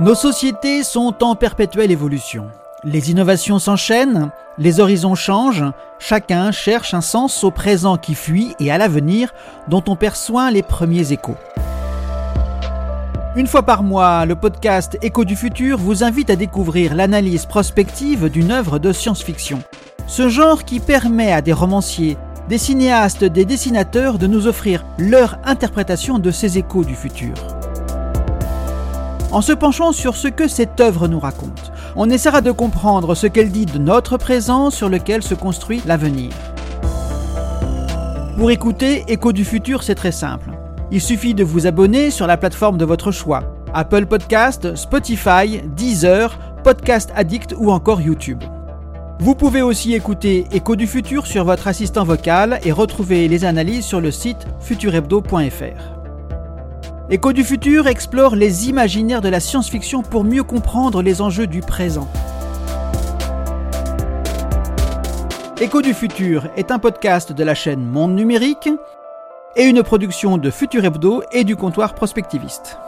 Nos sociétés sont en perpétuelle évolution. Les innovations s'enchaînent, les horizons changent, chacun cherche un sens au présent qui fuit et à l'avenir dont on perçoit les premiers échos. Une fois par mois, le podcast Écho du futur vous invite à découvrir l'analyse prospective d'une œuvre de science-fiction. Ce genre qui permet à des romanciers, des cinéastes, des dessinateurs de nous offrir leur interprétation de ces échos du futur. En se penchant sur ce que cette œuvre nous raconte, on essaiera de comprendre ce qu'elle dit de notre présent sur lequel se construit l'avenir. Pour écouter Écho du futur, c'est très simple. Il suffit de vous abonner sur la plateforme de votre choix. Apple Podcast, Spotify, Deezer, Podcast Addict ou encore YouTube. Vous pouvez aussi écouter Écho du futur sur votre assistant vocal et retrouver les analyses sur le site futurhebdo.fr. Écho du futur explore les imaginaires de la science-fiction pour mieux comprendre les enjeux du présent. Écho du futur est un podcast de la chaîne Monde Numérique et une production de Futur Hebdo et du comptoir prospectiviste.